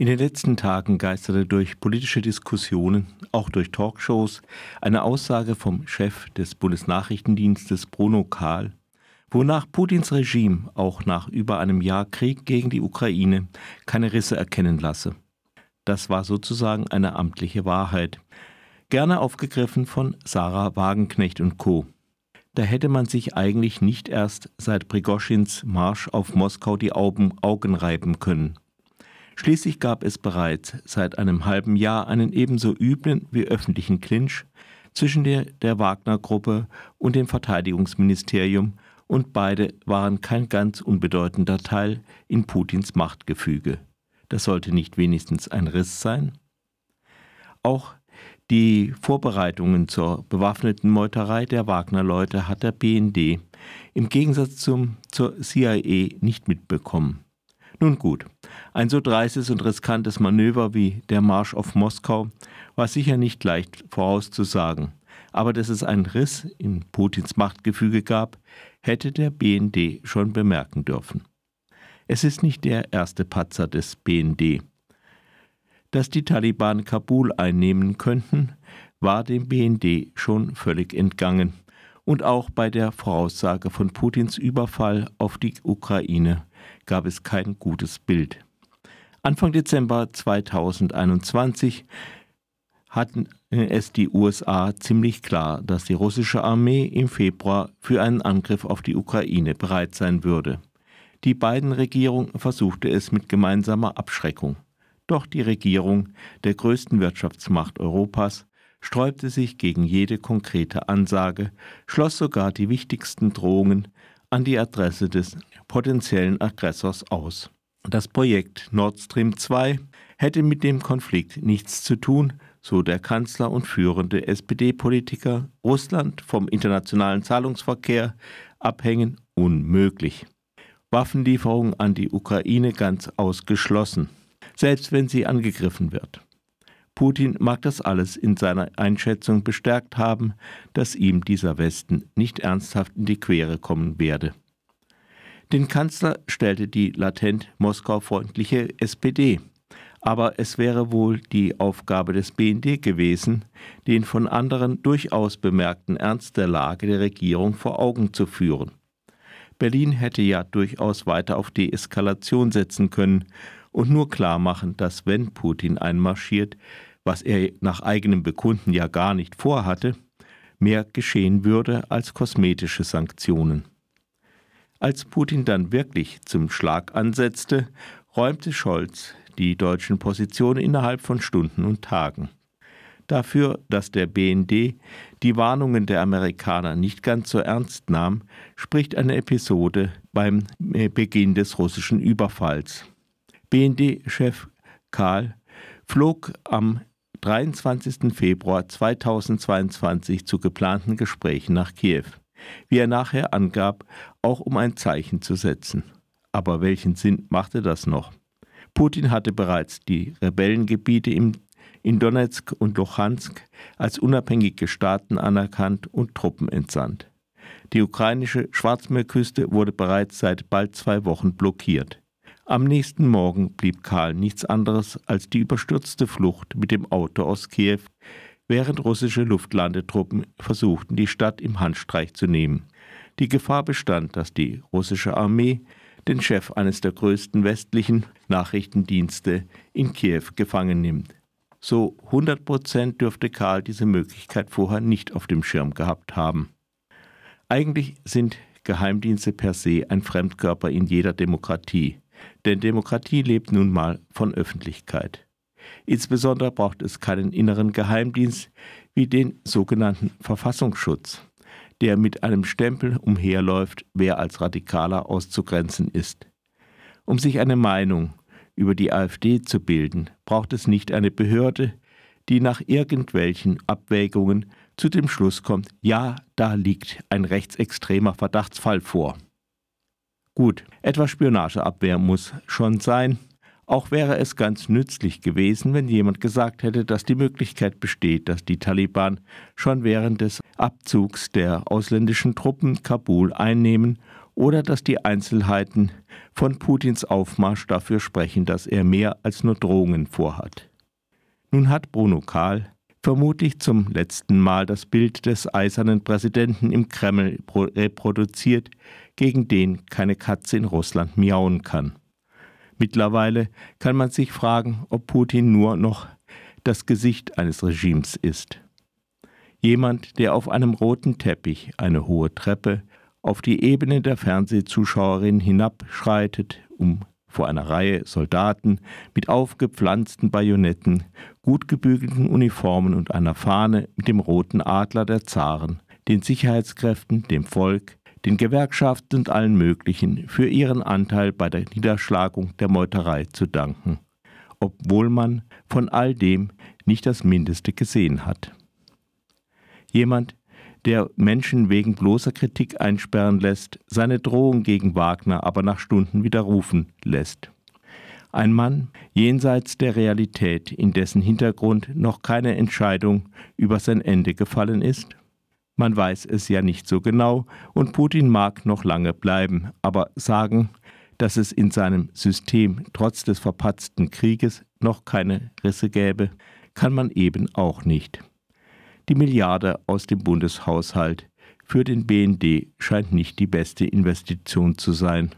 In den letzten Tagen geisterte durch politische Diskussionen, auch durch Talkshows, eine Aussage vom Chef des Bundesnachrichtendienstes Bruno Kahl, wonach Putins Regime auch nach über einem Jahr Krieg gegen die Ukraine keine Risse erkennen lasse. Das war sozusagen eine amtliche Wahrheit, gerne aufgegriffen von Sarah Wagenknecht und Co. Da hätte man sich eigentlich nicht erst seit Prigoschins Marsch auf Moskau die Augen, Augen reiben können. Schließlich gab es bereits seit einem halben Jahr einen ebenso üblen wie öffentlichen Clinch zwischen der, der Wagner-Gruppe und dem Verteidigungsministerium und beide waren kein ganz unbedeutender Teil in Putins Machtgefüge. Das sollte nicht wenigstens ein Riss sein? Auch die Vorbereitungen zur bewaffneten Meuterei der Wagner-Leute hat der BND im Gegensatz zum, zur CIA nicht mitbekommen. Nun gut, ein so dreistes und riskantes Manöver wie der Marsch auf Moskau war sicher nicht leicht vorauszusagen. Aber dass es einen Riss in Putins Machtgefüge gab, hätte der BND schon bemerken dürfen. Es ist nicht der erste Patzer des BND. Dass die Taliban Kabul einnehmen könnten, war dem BND schon völlig entgangen. Und auch bei der Voraussage von Putins Überfall auf die Ukraine gab es kein gutes Bild. Anfang Dezember 2021 hatten es die USA ziemlich klar, dass die russische Armee im Februar für einen Angriff auf die Ukraine bereit sein würde. Die beiden Regierungen versuchte es mit gemeinsamer Abschreckung. Doch die Regierung der größten Wirtschaftsmacht Europas sträubte sich gegen jede konkrete Ansage, schloss sogar die wichtigsten Drohungen an die Adresse des potenziellen Aggressors aus. Das Projekt Nord Stream 2 hätte mit dem Konflikt nichts zu tun, so der Kanzler und führende SPD-Politiker. Russland vom internationalen Zahlungsverkehr abhängen unmöglich. Waffenlieferungen an die Ukraine ganz ausgeschlossen, selbst wenn sie angegriffen wird. Putin mag das alles in seiner Einschätzung bestärkt haben, dass ihm dieser Westen nicht ernsthaft in die Quere kommen werde. Den Kanzler stellte die latent Moskau-freundliche SPD. Aber es wäre wohl die Aufgabe des BND gewesen, den von anderen durchaus bemerkten Ernst der Lage der Regierung vor Augen zu führen. Berlin hätte ja durchaus weiter auf Deeskalation setzen können und nur klar machen, dass wenn Putin einmarschiert, was er nach eigenem Bekunden ja gar nicht vorhatte, mehr geschehen würde als kosmetische Sanktionen. Als Putin dann wirklich zum Schlag ansetzte, räumte Scholz die deutschen Positionen innerhalb von Stunden und Tagen. Dafür, dass der BND die Warnungen der Amerikaner nicht ganz so ernst nahm, spricht eine Episode beim Beginn des russischen Überfalls. BND-Chef Karl flog am 23. Februar 2022 zu geplanten Gesprächen nach Kiew, wie er nachher angab, auch um ein Zeichen zu setzen. Aber welchen Sinn machte das noch? Putin hatte bereits die Rebellengebiete im, in Donetsk und Luhansk als unabhängige Staaten anerkannt und Truppen entsandt. Die ukrainische Schwarzmeerküste wurde bereits seit bald zwei Wochen blockiert. Am nächsten Morgen blieb Karl nichts anderes als die überstürzte Flucht mit dem Auto aus Kiew, während russische Luftlandetruppen versuchten, die Stadt im Handstreich zu nehmen. Die Gefahr bestand, dass die russische Armee den Chef eines der größten westlichen Nachrichtendienste in Kiew gefangen nimmt. So 100 Prozent dürfte Karl diese Möglichkeit vorher nicht auf dem Schirm gehabt haben. Eigentlich sind Geheimdienste per se ein Fremdkörper in jeder Demokratie. Denn Demokratie lebt nun mal von Öffentlichkeit. Insbesondere braucht es keinen inneren Geheimdienst wie den sogenannten Verfassungsschutz, der mit einem Stempel umherläuft, wer als Radikaler auszugrenzen ist. Um sich eine Meinung über die AfD zu bilden, braucht es nicht eine Behörde, die nach irgendwelchen Abwägungen zu dem Schluss kommt, ja, da liegt ein rechtsextremer Verdachtsfall vor. Gut, etwas Spionageabwehr muss schon sein. Auch wäre es ganz nützlich gewesen, wenn jemand gesagt hätte, dass die Möglichkeit besteht, dass die Taliban schon während des Abzugs der ausländischen Truppen Kabul einnehmen oder dass die Einzelheiten von Putins Aufmarsch dafür sprechen, dass er mehr als nur Drohungen vorhat. Nun hat Bruno Kahl vermutlich zum letzten Mal das Bild des eisernen Präsidenten im Kreml reproduziert, gegen den keine Katze in Russland miauen kann. Mittlerweile kann man sich fragen, ob Putin nur noch das Gesicht eines Regimes ist. Jemand, der auf einem roten Teppich eine hohe Treppe auf die Ebene der Fernsehzuschauerin hinabschreitet, um vor einer Reihe Soldaten mit aufgepflanzten Bajonetten, gut gebügelten Uniformen und einer Fahne mit dem roten Adler der Zaren, den Sicherheitskräften, dem Volk, den Gewerkschaften und allen möglichen für ihren Anteil bei der Niederschlagung der Meuterei zu danken, obwohl man von all dem nicht das Mindeste gesehen hat. Jemand, der Menschen wegen bloßer Kritik einsperren lässt, seine Drohung gegen Wagner aber nach Stunden widerrufen lässt. Ein Mann jenseits der Realität, in dessen Hintergrund noch keine Entscheidung über sein Ende gefallen ist? Man weiß es ja nicht so genau und Putin mag noch lange bleiben, aber sagen, dass es in seinem System trotz des verpatzten Krieges noch keine Risse gäbe, kann man eben auch nicht. Die Milliarde aus dem Bundeshaushalt für den BND scheint nicht die beste Investition zu sein.